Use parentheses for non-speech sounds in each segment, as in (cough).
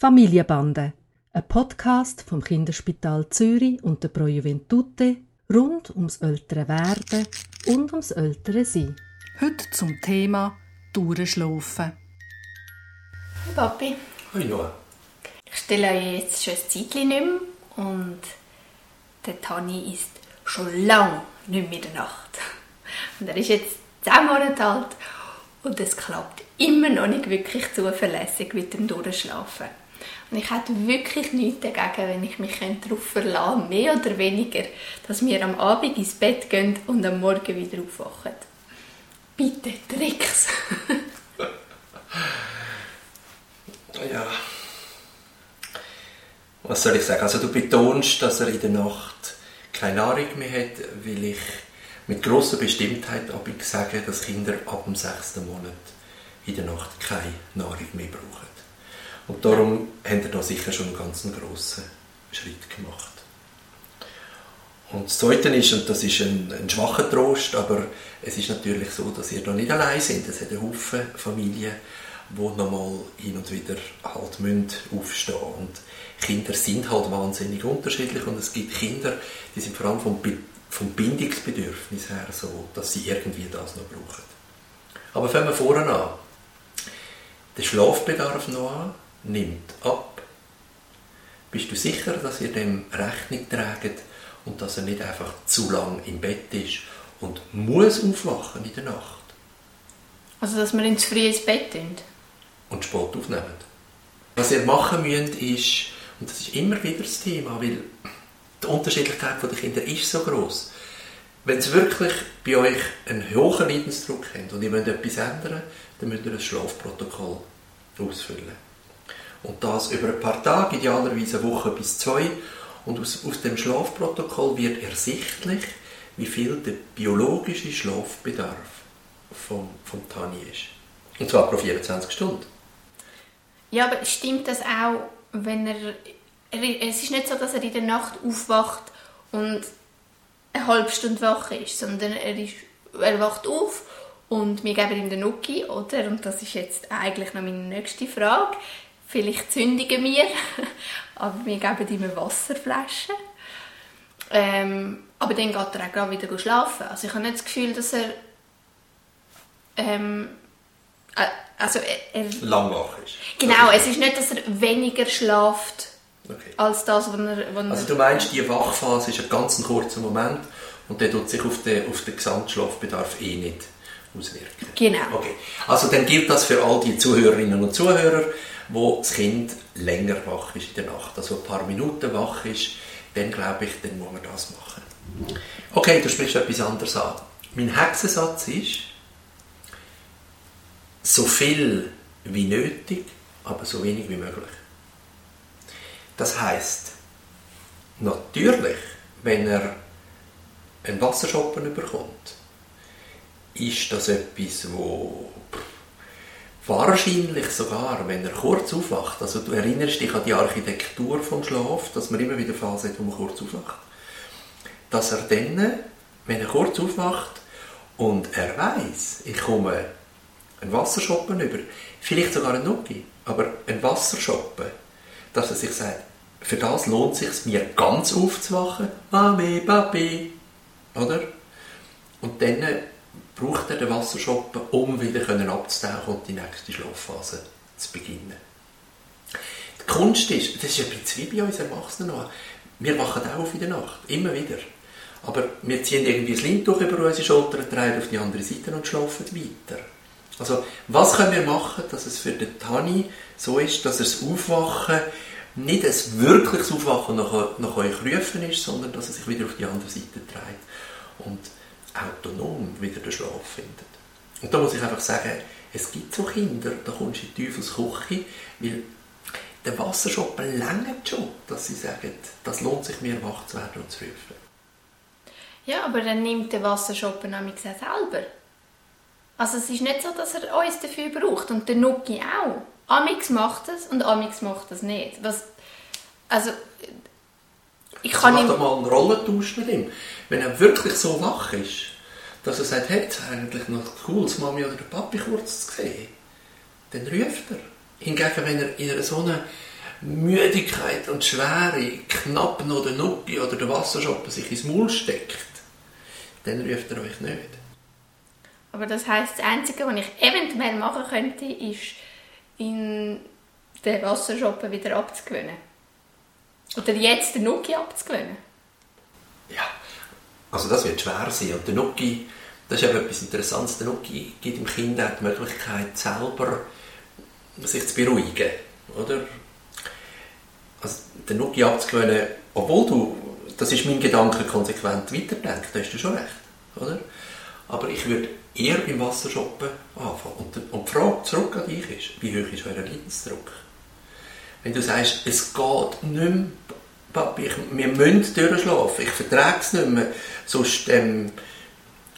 Familienbande, ein Podcast vom Kinderspital Zürich und der Pro Juventute rund ums ältere Werden und ums ältere Sein. Heute zum Thema Durchschlafen. Hey Papi, Hoi Noah. ich stelle euch jetzt schon ein Zeitchen nicht mehr und der Tani ist schon lange nicht mehr in der Nacht. Und er ist jetzt 10 Monate alt und es klappt immer noch nicht wirklich zuverlässig mit dem Durchschlafen. Und ich hätte wirklich nichts dagegen, wenn ich mich darauf verlassen könnte, mehr oder weniger, dass wir am Abend ins Bett gehen und am Morgen wieder aufwachen. Bitte, Tricks! (laughs) Ja. Was soll ich sagen? Also du betonst, dass er in der Nacht keine Nahrung mehr hat, weil ich mit grosser Bestimmtheit abig sage, dass Kinder ab dem sechsten Monat in der Nacht keine Nahrung mehr brauchen. Und darum haben wir da sicher schon einen ganz grossen Schritt gemacht. Und das Zweite ist, und das ist ein, ein schwacher Trost, aber es ist natürlich so, dass ihr da nicht allein seid. Es hat einen Haufen Familien, die nochmal hin und wieder halt müssen aufstehen Und Kinder sind halt wahnsinnig unterschiedlich und es gibt Kinder, die sind vor allem vom, vom Bindungsbedürfnis her so, dass sie irgendwie das noch brauchen. Aber fangen wir vorne an. Der Schlafbedarf noch an, nimmt ab. Bist du sicher, dass ihr dem Rechnung tragt und dass er nicht einfach zu lang im Bett ist und muss aufwachen in der Nacht Also, dass wir ihn zu früh ins Bett tun. und Sport aufnehmen? Was ihr machen müsst, ist, und das ist immer wieder das Thema, weil die Unterschiedlichkeit der Kinder ist so groß. Wenn es wirklich bei euch einen hohen Leidensdruck habt und ihr wollt etwas ändern, dann müsst ihr ein Schlafprotokoll ausfüllen. Und das über ein paar Tage, idealerweise eine Woche bis zwei. Und aus, aus dem Schlafprotokoll wird ersichtlich, wie viel der biologische Schlafbedarf vom, vom Tani ist. Und zwar pro 24 Stunden. Ja, aber stimmt das auch, wenn er. Es ist nicht so, dass er in der Nacht aufwacht und eine halbe Stunde wach ist, sondern er, ist, er wacht auf und wir geben ihm den Nuki, oder? Und das ist jetzt eigentlich noch meine nächste Frage. Vielleicht zündigen wir, (laughs) aber wir geben ihm eine Wasserflasche. Ähm, aber dann geht er auch gerade wieder schlafen. Also ich habe nicht das Gefühl, dass er... Ähm, äh, also er, er Lang wach ist. Genau, es ist nicht, dass er weniger schlaft Okay. als das, was er... Was Also du meinst, die Wachphase ist ein ganz kurzer Moment und der tut sich auf den, auf den Gesamtschlafbedarf eh nicht auswirken. Genau. Okay. Also dann gilt das für all die Zuhörerinnen und Zuhörer, wo das Kind länger wach ist in der Nacht, also ein paar Minuten wach ist, dann glaube ich, dann muss man das machen. Okay, du sprichst etwas anderes an. Mein Hexensatz ist, so viel wie nötig, aber so wenig wie möglich. Das heißt, natürlich, wenn er einen Wasserschoppen bekommt, ist das etwas, wo wahrscheinlich sogar, wenn er kurz aufwacht, also du erinnerst dich an die Architektur vom Schlaf, dass man immer wieder Phase hat, wo man kurz aufwacht, dass er dann, wenn er kurz aufwacht und er weiß, ich komme einen Wasserschoppen über, vielleicht sogar einen Nuki, aber einen Wasserschoppen, dass er sich sagt, für das lohnt es sich mir ganz aufzuwachen, Mami, Papi, oder? Und dann braucht er den Wasserschoppen, um wieder abzutauchen und die nächste Schlafphase zu beginnen. Die Kunst ist, das ist ein bisschen wie bei uns Erwachsenen noch, wir wachen auch auf in der Nacht, immer wieder. Aber wir ziehen irgendwie das Lindtuch über unsere Schultern, drehen auf die andere Seite und schlafen weiter. Also, was können wir machen, dass es für den Tani so ist, dass er das Aufwachen nicht ein wirkliches Aufwachen nach, nach euch rufen ist, sondern dass er sich wieder auf die andere Seite dreht und autonom wieder den Schlaf findet. Und da muss ich einfach sagen, es gibt so Kinder, da kommst du in die Teufelsküche, weil der Wasserschoppen längert schon, dass sie sagen, das lohnt sich mir wach zu werden und zu rufen. ja, aber dann nimmt der Wasserschoppen nämlich selber. Also es ist nicht so, dass er uns dafür braucht und der Nuki auch. Amix macht es und Amix macht es nicht. Was, also ich Also kann mach ihm... doch mal einen Rollentausch mit ihm. Wenn er wirklich so wach ist, dass er sagt, hey, es ist eigentlich noch cool, das Mami oder der Papi kurz zu sehen, dann ruft er. Hingegen, wenn er in einer so einer Müdigkeit und Schwere knapp noch der Nuki oder der Wasserschoppen sich ins Maul steckt, dann ruft er euch nicht. Aber das heisst, das Einzige, was ich eventuell machen könnte, ist, in den Wasserschoppen wieder abzugewöhnen. Oder jetzt den Nuki abzugewöhnen. Ja, also das wird schwer sein. Und der Nuki, das ist eben etwas Interessantes. Der Nuki gibt dem Kind auch die Möglichkeit, selber sich zu beruhigen. Oder? Also den Nuki abzugewöhnen, obwohl du, das ist mein Gedanke, konsequent weiterdenken, da hast du schon recht. Oder? Aber ich würde eher beim Wasserschoppen anfangen. Und, und die Frage zurück an dich ist, wie hoch ist euer Leidensdruck? Wenn du sagst, es geht nicht mehr, Papi, ich, wir müssen durchschlafen, ich vertrage es nicht mehr, sonst ähm,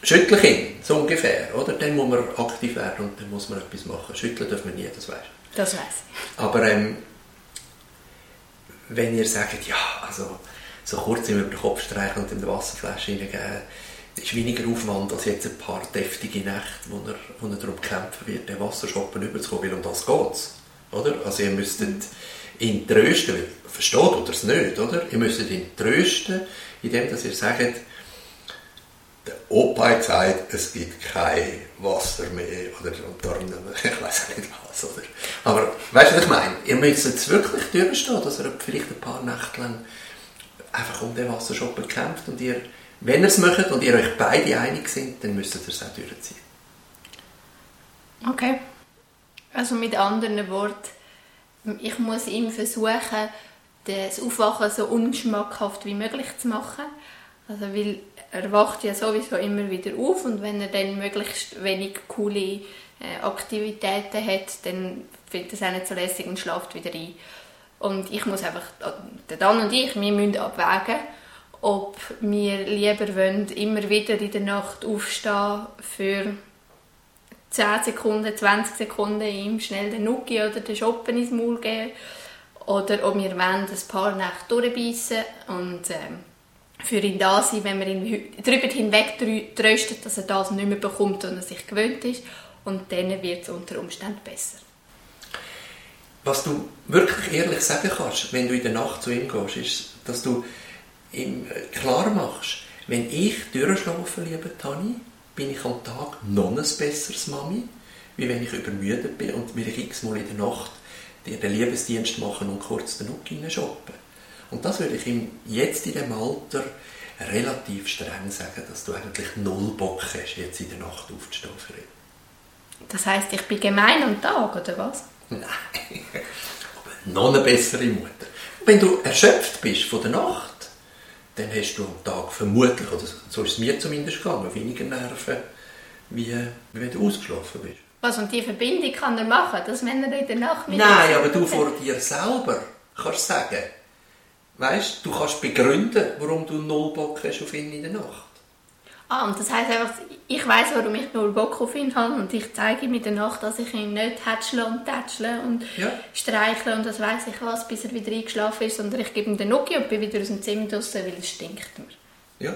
schüttle ich ihn, so ungefähr, oder? Dann muss man aktiv werden und dann muss man etwas machen. Schütteln dürfen wir nie, das weißt Das weiß ich. Aber ähm, wenn ihr sagt, ja, also so kurz über den Kopf streichen und in die Wasserflasche hineingeben, ist weniger Aufwand als jetzt ein paar deftige Nächte, wo er, wo er darum kämpfen wird, den Wasserschoppen überzukommen, weil um das geht oder? Also ihr müsstet ihn trösten, versteht oder es nicht, oder? Ihr müsstet ihn trösten, indem dass ihr sagt, der Opa hat gesagt, es gibt kein Wasser mehr, oder darum, (laughs) ich weiß nicht was, oder? Aber, weißt du, was ich meine? Ihr müsst es wirklich durchstehen, dass er vielleicht ein paar Nächte lang einfach um den Wasserschoppen kämpft und ihr, wenn ihr es macht und ihr euch beide einig sind, dann müsst ihr es auch durchziehen. Okay. Also mit anderen Worten, ich muss ihm versuchen, das Aufwachen so ungeschmackhaft wie möglich zu machen. Also weil er wacht ja sowieso immer wieder auf und wenn er dann möglichst wenig coole äh, Aktivitäten hat, dann findet er es nicht so lässig und schlaft wieder ein. Und ich muss einfach, der Dan und ich, wir müssen abwägen, ob wir lieber wollen, immer wieder in der Nacht aufstehen für 10 Sekunden, 20 Sekunden ihm schnell den Nuki oder den Shoppen ins Maul geben oder ob wir wollen, ein paar Nächte durchbeissen und ähm, für ihn da sein, wenn wir ihn darüber hinweg tröstet, dass er das nicht mehr bekommt und er sich gewöhnt ist und dann wird es unter Umständen besser. Was du wirklich ehrlich sagen kannst, wenn du in der Nacht zu ihm gehst, ist, dass du ihm klar machst, wenn ich durchschlafe, liebe Tani, bin ich am Tag noch ein besseres Mami, wie wenn ich übermüdet bin und mir x-mal in der Nacht den Liebesdienst machen und kurz den Nuck shoppen. Und das würde ich ihm jetzt in dem Alter relativ streng sagen, dass du eigentlich null Bock hast, jetzt in der Nacht aufzustehen für ihn. Das heißt, ich bin gemein am Tag, oder was? Nein, (laughs) aber noch eine bessere Mutter. Wenn du erschöpft bist von der Nacht, dann hast du am Tag vermutlich, oder so ist es mir zumindest gegangen, weniger Nerven, wie, wie wenn du ausgeschlafen bist. Was, und die Verbindung kann er machen, dass wenn er in der Nacht mit Nein, aber du vor dir selber kannst sagen, weißt, du kannst begründen, warum du null Bock hast auf ihn in der Nacht. Ah, und das heisst einfach, ich weiß, warum ich null Bock auf ihn habe und ich zeige ihm in der Nacht, dass ich ihn nicht hätschle und tätschle und Ja. streichle und das weiß ich was, bis er wieder eingeschlafen ist, sondern ich gebe ihm den Nuki und bin wieder aus dem Zimmer draussen, weil es stinkt mir. Ja,